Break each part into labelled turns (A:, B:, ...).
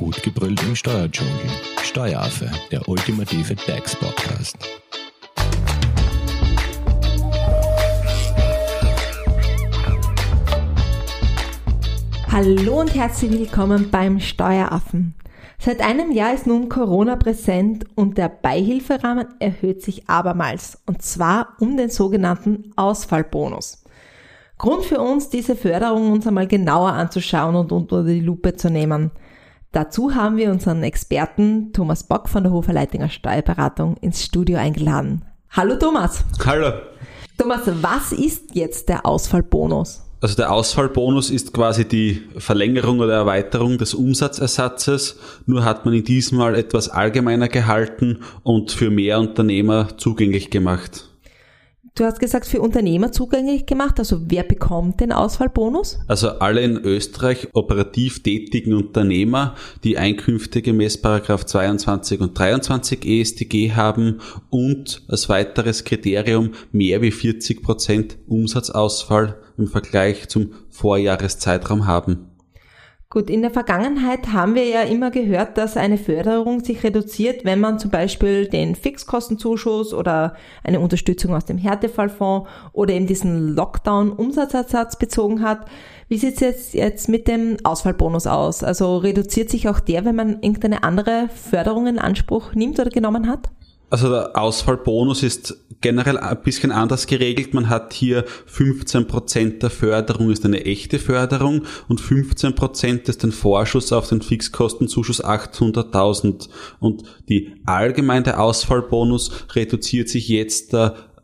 A: Gut gebrüllt im Steuerdschungel. Steueraffe, der ultimative DAX-Podcast.
B: Hallo und herzlich willkommen beim Steueraffen. Seit einem Jahr ist nun Corona präsent und der Beihilferahmen erhöht sich abermals, und zwar um den sogenannten Ausfallbonus. Grund für uns, diese Förderung uns einmal genauer anzuschauen und unter die Lupe zu nehmen. Dazu haben wir unseren Experten Thomas Bock von der Hofer Leitinger Steuerberatung ins Studio eingeladen. Hallo Thomas.
C: Hallo.
B: Thomas, was ist jetzt der Ausfallbonus?
C: Also der Ausfallbonus ist quasi die Verlängerung oder Erweiterung des Umsatzersatzes, nur hat man in diesem Mal etwas allgemeiner gehalten und für mehr Unternehmer zugänglich gemacht.
B: Du hast gesagt, für Unternehmer zugänglich gemacht. Also wer bekommt den Ausfallbonus?
C: Also alle in Österreich operativ tätigen Unternehmer, die Einkünfte gemäß Paragraph 22 und 23 EStG haben und als weiteres Kriterium mehr wie 40 Prozent Umsatzausfall im Vergleich zum Vorjahreszeitraum haben.
B: Gut, in der Vergangenheit haben wir ja immer gehört, dass eine Förderung sich reduziert, wenn man zum Beispiel den Fixkostenzuschuss oder eine Unterstützung aus dem Härtefallfonds oder eben diesen Lockdown-Umsatzersatz bezogen hat. Wie sieht es jetzt, mit dem Ausfallbonus aus? Also reduziert sich auch der, wenn man irgendeine andere Förderung in Anspruch nimmt oder genommen hat?
C: Also der Ausfallbonus ist generell ein bisschen anders geregelt. Man hat hier 15% der Förderung ist eine echte Förderung und 15% ist ein Vorschuss auf den Fixkostenzuschuss 800.000. Und die allgemeine Ausfallbonus reduziert sich jetzt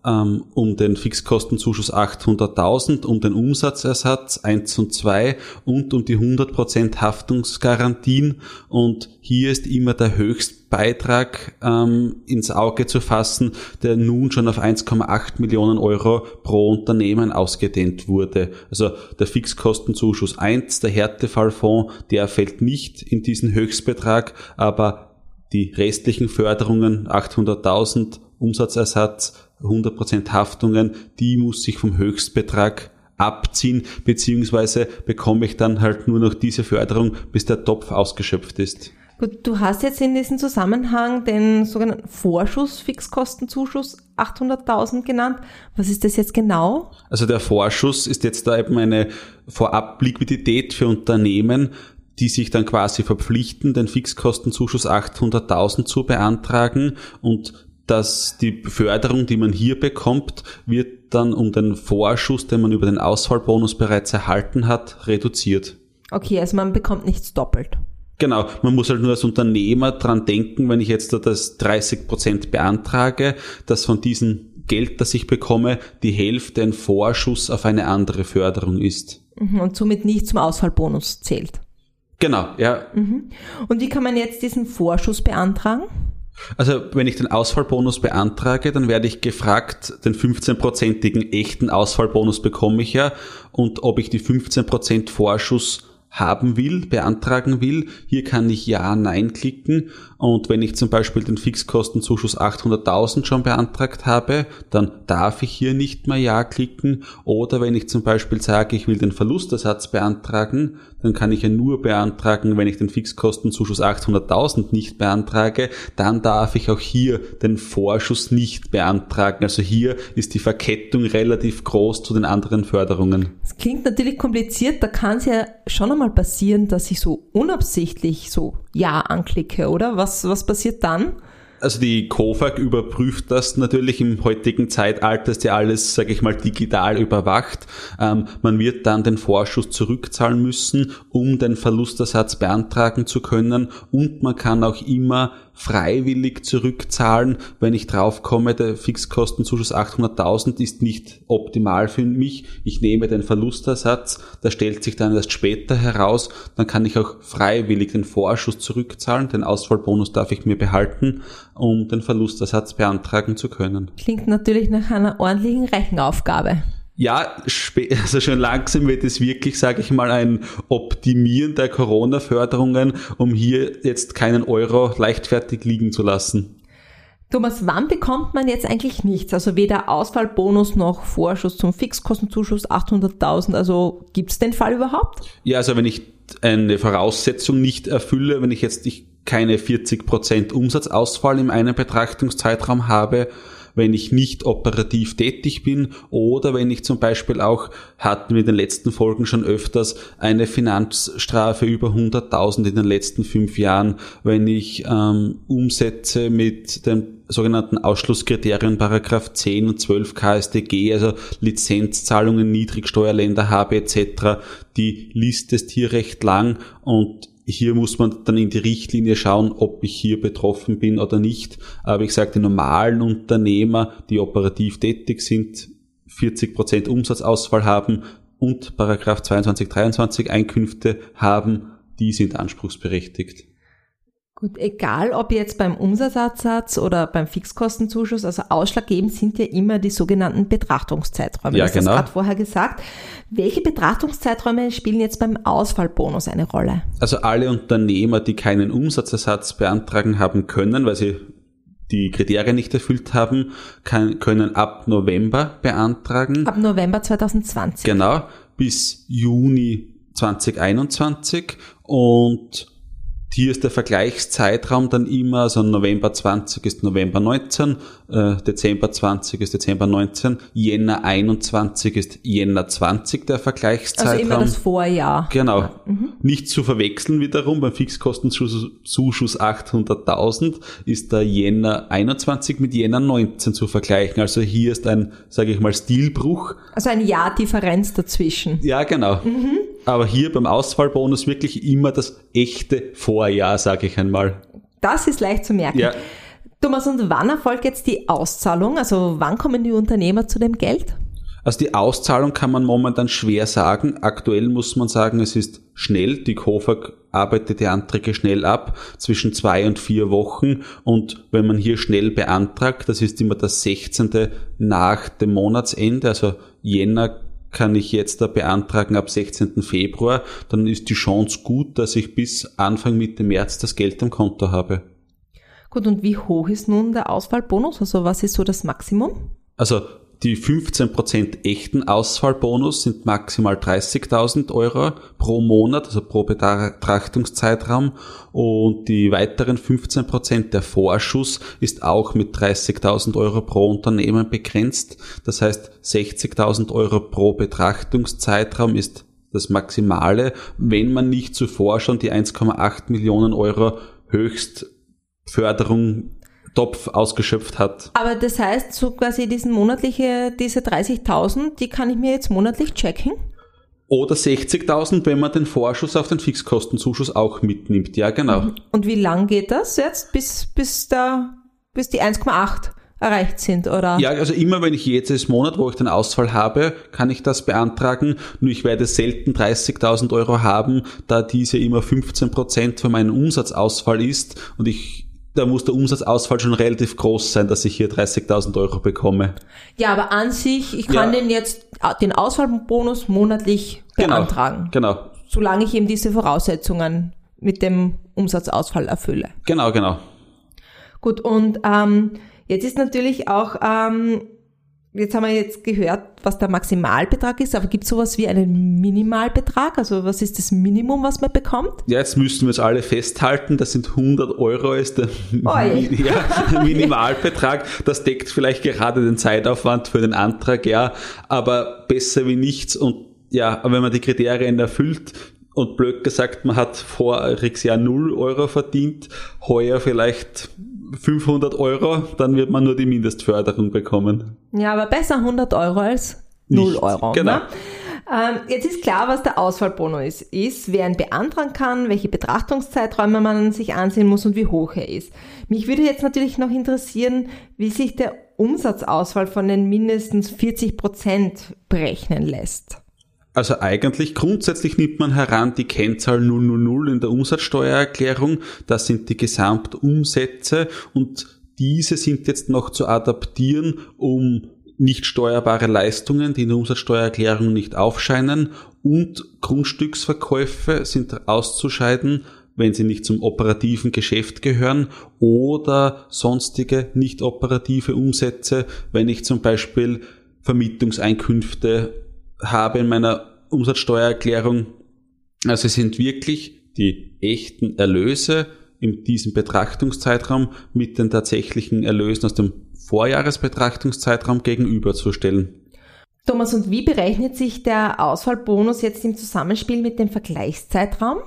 C: um den Fixkostenzuschuss 800.000, um den Umsatzersatz 1 und 2 und um die 100% Haftungsgarantien. Und hier ist immer der Höchstbeitrag ähm, ins Auge zu fassen, der nun schon auf 1,8 Millionen Euro pro Unternehmen ausgedehnt wurde. Also der Fixkostenzuschuss 1, der Härtefallfonds, der fällt nicht in diesen Höchstbetrag, aber die restlichen Förderungen 800.000 Umsatzersatz 100% Haftungen, die muss ich vom Höchstbetrag abziehen, beziehungsweise bekomme ich dann halt nur noch diese Förderung, bis der Topf ausgeschöpft ist.
B: Gut, du hast jetzt in diesem Zusammenhang den sogenannten Vorschuss, Fixkostenzuschuss 800.000 genannt. Was ist das jetzt genau?
C: Also der Vorschuss ist jetzt da eben eine Vorab-Liquidität für Unternehmen, die sich dann quasi verpflichten, den Fixkostenzuschuss 800.000 zu beantragen und dass die Förderung, die man hier bekommt, wird dann um den Vorschuss, den man über den Ausfallbonus bereits erhalten hat, reduziert.
B: Okay, also man bekommt nichts doppelt.
C: Genau, man muss halt nur als Unternehmer dran denken, wenn ich jetzt das 30 Prozent beantrage, dass von diesem Geld, das ich bekomme, die Hälfte ein Vorschuss auf eine andere Förderung ist.
B: Mhm, und somit nicht zum Ausfallbonus zählt.
C: Genau, ja.
B: Mhm. Und wie kann man jetzt diesen Vorschuss beantragen?
C: Also wenn ich den Ausfallbonus beantrage, dann werde ich gefragt, den 15-prozentigen echten Ausfallbonus bekomme ich ja. Und ob ich die 15% Vorschuss haben will, beantragen will. Hier kann ich Ja, Nein klicken und wenn ich zum Beispiel den Fixkostenzuschuss 800.000 schon beantragt habe, dann darf ich hier nicht mehr Ja klicken. Oder wenn ich zum Beispiel sage, ich will den Verlustersatz beantragen, dann kann ich ja nur beantragen, wenn ich den Fixkostenzuschuss 800.000 nicht beantrage, dann darf ich auch hier den Vorschuss nicht beantragen. Also hier ist die Verkettung relativ groß zu den anderen Förderungen.
B: Klingt natürlich kompliziert, da kann es ja schon einmal passieren, dass ich so unabsichtlich so Ja anklicke, oder? Was, was passiert dann?
C: Also die KOFAG überprüft das natürlich im heutigen Zeitalter, ist ja alles, sage ich mal, digital überwacht. Ähm, man wird dann den Vorschuss zurückzahlen müssen, um den Verlustersatz beantragen zu können und man kann auch immer freiwillig zurückzahlen, wenn ich draufkomme, der Fixkostenzuschuss 800.000 ist nicht optimal für mich. Ich nehme den Verlustersatz, der stellt sich dann erst später heraus, dann kann ich auch freiwillig den Vorschuss zurückzahlen, den Ausfallbonus darf ich mir behalten, um den Verlustersatz beantragen zu können.
B: Klingt natürlich nach einer ordentlichen Rechenaufgabe.
C: Ja, also schon langsam wird es wirklich, sage ich mal, ein Optimieren der Corona-Förderungen, um hier jetzt keinen Euro leichtfertig liegen zu lassen.
B: Thomas, wann bekommt man jetzt eigentlich nichts? Also weder Ausfallbonus noch Vorschuss zum Fixkostenzuschuss 800.000. Also gibt es den Fall überhaupt?
C: Ja, also wenn ich eine Voraussetzung nicht erfülle, wenn ich jetzt keine 40% Umsatzausfall in einem Betrachtungszeitraum habe, wenn ich nicht operativ tätig bin oder wenn ich zum Beispiel auch, hatten wir in den letzten Folgen schon öfters, eine Finanzstrafe über 100.000 in den letzten fünf Jahren, wenn ich ähm, Umsätze mit den sogenannten Ausschlusskriterien Paragraph 10 und 12 KStG, also Lizenzzahlungen Niedrigsteuerländer habe etc. Die Liste ist hier recht lang und hier muss man dann in die Richtlinie schauen, ob ich hier betroffen bin oder nicht. Aber ich sage, die normalen Unternehmer, die operativ tätig sind, 40% Umsatzausfall haben und Paragraph 22, 23 Einkünfte haben, die sind anspruchsberechtigt.
B: Gut, egal ob jetzt beim Umsatzsatz oder beim Fixkostenzuschuss, also ausschlaggebend sind ja immer die sogenannten Betrachtungszeiträume.
C: Ja,
B: das
C: genau.
B: hast gerade vorher gesagt. Welche Betrachtungszeiträume spielen jetzt beim Ausfallbonus eine Rolle?
C: Also alle Unternehmer, die keinen Umsatzersatz beantragen haben können, weil sie die Kriterien nicht erfüllt haben, kann, können ab November beantragen.
B: Ab November 2020.
C: Genau, bis Juni 2021 und hier ist der Vergleichszeitraum dann immer, also November 20 ist November 19, äh, Dezember 20 ist Dezember 19, Jänner 21 ist Jänner 20 der Vergleichszeitraum.
B: Also immer das Vorjahr.
C: Genau. Nicht zu verwechseln wiederum, beim Fixkostenzuschuss 800.000 ist der Jänner 21 mit Jänner 19 zu vergleichen. Also hier ist ein, sage ich mal, Stilbruch.
B: Also ein Jahr Differenz dazwischen.
C: Ja, genau. Aber hier beim Ausfallbonus wirklich immer das echte Vorjahr, sage ich einmal.
B: Das ist leicht zu merken.
C: Ja.
B: Thomas, und wann erfolgt jetzt die Auszahlung? Also wann kommen die Unternehmer zu dem Geld?
C: Also die Auszahlung kann man momentan schwer sagen. Aktuell muss man sagen, es ist schnell. Die KOFAG arbeitet die Anträge schnell ab, zwischen zwei und vier Wochen. Und wenn man hier schnell beantragt, das ist immer das 16. nach dem Monatsende, also Jänner kann ich jetzt da beantragen ab 16. Februar, dann ist die Chance gut, dass ich bis Anfang Mitte März das Geld am Konto habe.
B: Gut, und wie hoch ist nun der Ausfallbonus? Also was ist so das Maximum?
C: Also die 15% echten Ausfallbonus sind maximal 30.000 Euro pro Monat, also pro Betrachtungszeitraum. Und die weiteren 15% der Vorschuss ist auch mit 30.000 Euro pro Unternehmen begrenzt. Das heißt, 60.000 Euro pro Betrachtungszeitraum ist das Maximale, wenn man nicht zuvor schon die 1,8 Millionen Euro Höchstförderung Topf ausgeschöpft hat.
B: Aber das heißt, so quasi diesen monatliche, diese 30.000, die kann ich mir jetzt monatlich checken?
C: Oder 60.000, wenn man den Vorschuss auf den Fixkostenzuschuss auch mitnimmt. Ja, genau.
B: Und wie lang geht das jetzt, bis, bis, da, bis die 1,8 erreicht sind, oder?
C: Ja, also immer wenn ich jedes Monat, wo ich den Ausfall habe, kann ich das beantragen. Nur ich werde selten 30.000 Euro haben, da diese immer 15% von meinem Umsatzausfall ist und ich da muss der Umsatzausfall schon relativ groß sein, dass ich hier 30.000 Euro bekomme.
B: Ja, aber an sich, ich kann
C: Ja.
B: den jetzt, äh, den Ausfallbonus monatlich beantragen.
C: Genau,
B: Solange ich eben diese Voraussetzungen mit dem Umsatzausfall erfülle.
C: genau, genau.
B: Gut, und ähm, jetzt ist natürlich auch, ähm, jetzt haben wir jetzt gehört, was der Maximalbetrag ist, aber gibt es sowas wie einen Minimalbetrag? Also was ist das Minimum, was man bekommt?
C: Ja, jetzt müssten wir es alle festhalten, das sind 100 Euro ist der ja, Minimalbetrag. Das deckt vielleicht gerade den Zeitaufwand für den Antrag, ja, aber besser wie nichts und ja, wenn man die Kriterien erfüllt, und blöd gesagt, man hat voriges Jahr 0 Euro verdient, heuer vielleicht 500 Euro, dann wird man nur die Mindestförderung bekommen.
B: Ja, aber besser 100 Euro als 0
C: Nicht.
B: Euro.
C: Genau.
B: Ne? Ähm, jetzt ist klar, was der Ausfallbonus ist, ist, wer ihn beantragen kann, welche Betrachtungszeiträume man sich ansehen muss und wie hoch er ist. Mich würde jetzt natürlich noch interessieren, wie sich der Umsatzausfall von den mindestens 40 Prozent berechnen lässt.
C: Also eigentlich grundsätzlich nimmt man heran die Kennzahl 000 in der Umsatzsteuererklärung. Das sind die Gesamtumsätze und diese sind jetzt noch zu adaptieren, um nicht steuerbare Leistungen, die in der Umsatzsteuererklärung nicht aufscheinen und Grundstücksverkäufe sind auszuscheiden wenn sie nicht zum operativen Geschäft gehören oder sonstige nicht operative Umsätze, wenn ich zum Beispiel Vermietungseinkünfte habe in meiner Umsatzsteuererklärung. Also es sind wirklich die echten Erlöse in diesem Betrachtungszeitraum mit den tatsächlichen Erlösen aus dem Vorjahresbetrachtungszeitraum gegenüberzustellen.
B: Thomas, und wie berechnet sich der Ausfallbonus jetzt im Zusammenspiel mit dem Vergleichszeitraum?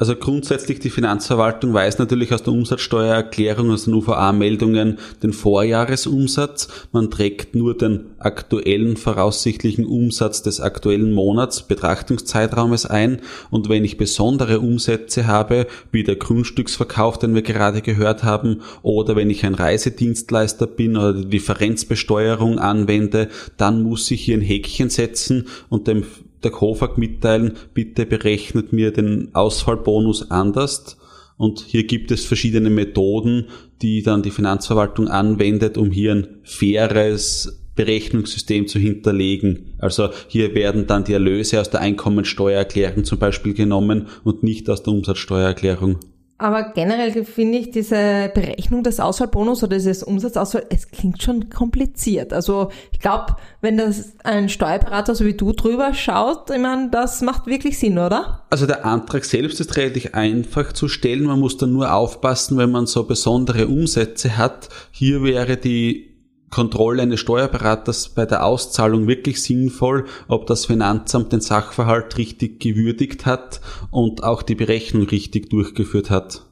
C: Also grundsätzlich die Finanzverwaltung weiß natürlich aus der Umsatzsteuererklärung, aus den UVA-Meldungen den Vorjahresumsatz. Man trägt nur den aktuellen voraussichtlichen Umsatz des aktuellen Monats Betrachtungszeitraumes ein. Und wenn ich besondere Umsätze habe, wie der Grundstücksverkauf, den wir gerade gehört haben, oder wenn ich ein Reisedienstleister bin oder die Differenzbesteuerung anwende, dann muss ich hier ein Häkchen setzen und dem der KOFAG mitteilen, bitte berechnet mir den Ausfallbonus anders. Und hier gibt es verschiedene Methoden, die dann die Finanzverwaltung anwendet, um hier ein faires Berechnungssystem zu hinterlegen. Also hier werden dann die Erlöse aus der Einkommensteuererklärung zum Beispiel genommen und nicht aus der Umsatzsteuererklärung.
B: Aber generell finde ich diese Berechnung des Ausfallbonus oder dieses Umsatzausfall, es klingt schon kompliziert. Also ich glaube, wenn das ein Steuerberater so wie du drüber schaut, ich meine, das macht wirklich Sinn, oder?
C: Also der Antrag selbst ist relativ einfach zu stellen. Man muss dann nur aufpassen, wenn man so besondere Umsätze hat. Hier wäre die Kontrolle eines Steuerberaters bei der Auszahlung wirklich sinnvoll, ob das Finanzamt den Sachverhalt richtig gewürdigt hat und auch die Berechnung richtig durchgeführt hat.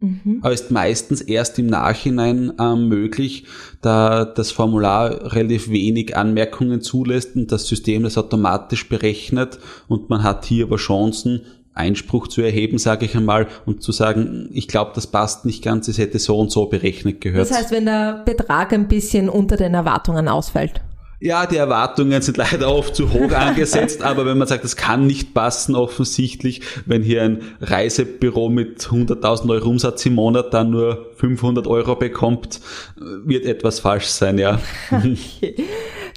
C: Mhm. Aber ist meistens erst im Nachhinein äh, möglich, da das Formular relativ wenig Anmerkungen zulässt und das System das automatisch berechnet und man hat hier aber Chancen, Einspruch zu erheben, sage ich einmal, und zu sagen, ich glaube, das passt nicht ganz, es hätte so und so berechnet gehört.
B: Das heißt, wenn der Betrag ein bisschen unter den Erwartungen ausfällt.
C: Ja, die Erwartungen sind leider oft zu hoch angesetzt, aber wenn man sagt, das kann nicht passen, offensichtlich, wenn hier ein Reisebüro mit 100.000 Euro Umsatz im Monat dann nur 500 Euro bekommt, wird etwas falsch sein, ja.
B: Okay.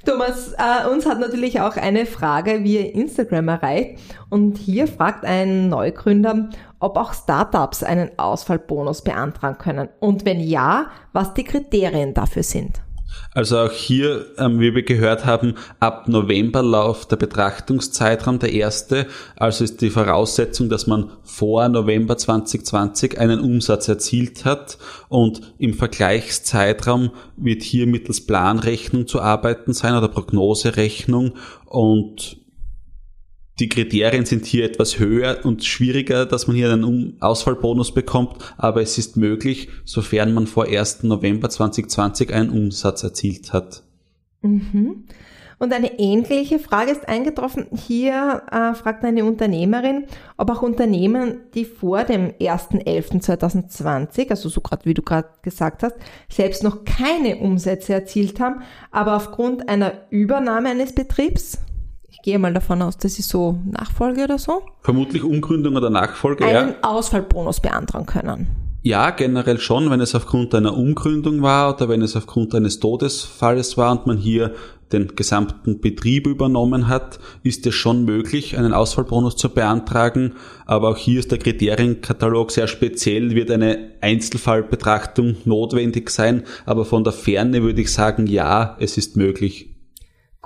B: Thomas, äh, uns hat natürlich auch eine Frage via Instagram erreicht und hier fragt ein Neugründer, ob auch Startups einen Ausfallbonus beantragen können und wenn ja, was die Kriterien dafür sind.
C: Also auch hier, ähm, wie wir gehört haben, ab November läuft der Betrachtungszeitraum der erste. Also ist die Voraussetzung, dass man vor November 2020 einen Umsatz erzielt hat und im Vergleichszeitraum wird hier mittels Planrechnung zu arbeiten sein oder Prognoserechnung und die Kriterien sind hier etwas höher und schwieriger, dass man hier einen Ausfallbonus bekommt, aber es ist möglich, sofern man vor 1. November 2020 einen Umsatz erzielt hat.
B: Mhm. Und eine ähnliche Frage ist eingetroffen. Hier äh, fragt eine Unternehmerin, ob auch Unternehmen, die vor dem 1.11.2020, also so gerade wie du gerade gesagt hast, selbst noch keine Umsätze erzielt haben, aber aufgrund einer Übernahme eines Betriebs gehe mal davon aus, das ist so Nachfolge oder so.
C: Vermutlich Umgründung oder Nachfolge,
B: einen ja. Ausfallbonus beantragen können.
C: Ja, generell schon, wenn es aufgrund einer Umgründung war oder wenn es aufgrund eines Todesfalles war und man hier den gesamten Betrieb übernommen hat, ist es schon möglich, einen Ausfallbonus zu beantragen. Aber auch hier ist der Kriterienkatalog sehr speziell, wird eine Einzelfallbetrachtung notwendig sein. Aber von der Ferne würde ich sagen, ja, es ist möglich.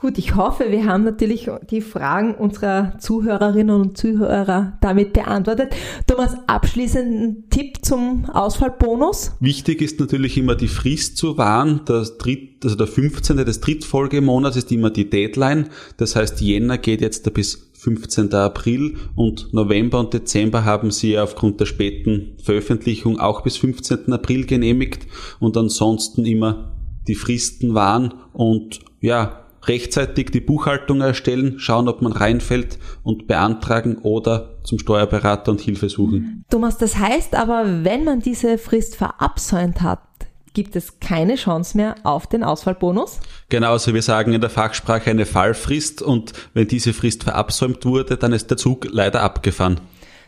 B: Gut, ich hoffe, wir haben natürlich die Fragen unserer Zuhörerinnen und Zuhörer damit beantwortet. Thomas, abschließenden Tipp zum Ausfallbonus?
C: Wichtig ist natürlich immer die Frist zu wahren. Das Dritt, also der 15. des Drittfolgemonats ist immer die Deadline. Das heißt, Jänner geht jetzt bis 15. April und November und Dezember haben sie aufgrund der späten Veröffentlichung auch bis 15. April genehmigt und ansonsten immer die Fristen waren und ja, rechtzeitig die Buchhaltung erstellen, schauen, ob man reinfällt und beantragen oder zum Steuerberater und Hilfe suchen.
B: Thomas, das heißt aber, wenn man diese Frist verabsäumt hat, gibt es keine Chance mehr auf den Ausfallbonus?
C: Genau, also wir sagen in der Fachsprache eine Fallfrist und wenn diese Frist verabsäumt wurde, dann ist der Zug leider abgefahren.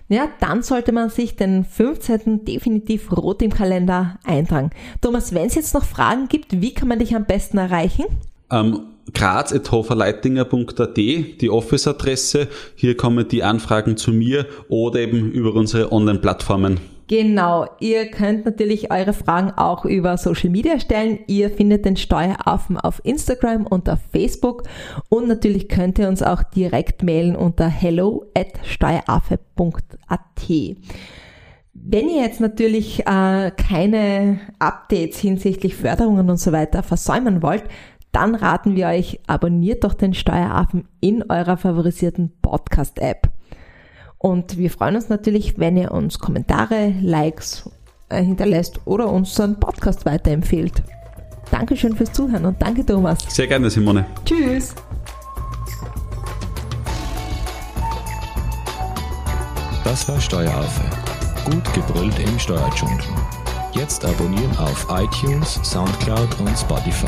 B: Ja, dann sollte man sich den 15. definitiv rot im Kalender eintragen. Thomas, wenn es jetzt noch Fragen gibt, wie kann man dich am besten erreichen?
C: Ähm, graz.hoferleitinger.at, die Office-Adresse. Hier kommen die Anfragen zu mir oder eben über unsere Online-Plattformen.
B: Genau, ihr könnt natürlich eure Fragen auch über Social Media stellen. Ihr findet den Steueraffen auf Instagram und auf Facebook und natürlich könnt ihr uns auch direkt mailen unter hello at steueraffe.at. Wenn ihr jetzt natürlich äh, keine Updates hinsichtlich Förderungen und so weiter versäumen wollt, dann raten wir euch, abonniert doch den Steueraffen in eurer favorisierten Podcast-App. Und wir freuen uns natürlich, wenn ihr uns Kommentare, Likes äh, hinterlässt oder unseren Podcast weiterempfehlt. Dankeschön fürs Zuhören und danke Thomas.
C: Sehr gerne, Simone.
B: Tschüss.
A: Das war Steueraffe. Gut gebrüllt im Steuerdschungel. Jetzt abonnieren auf iTunes, Soundcloud und Spotify.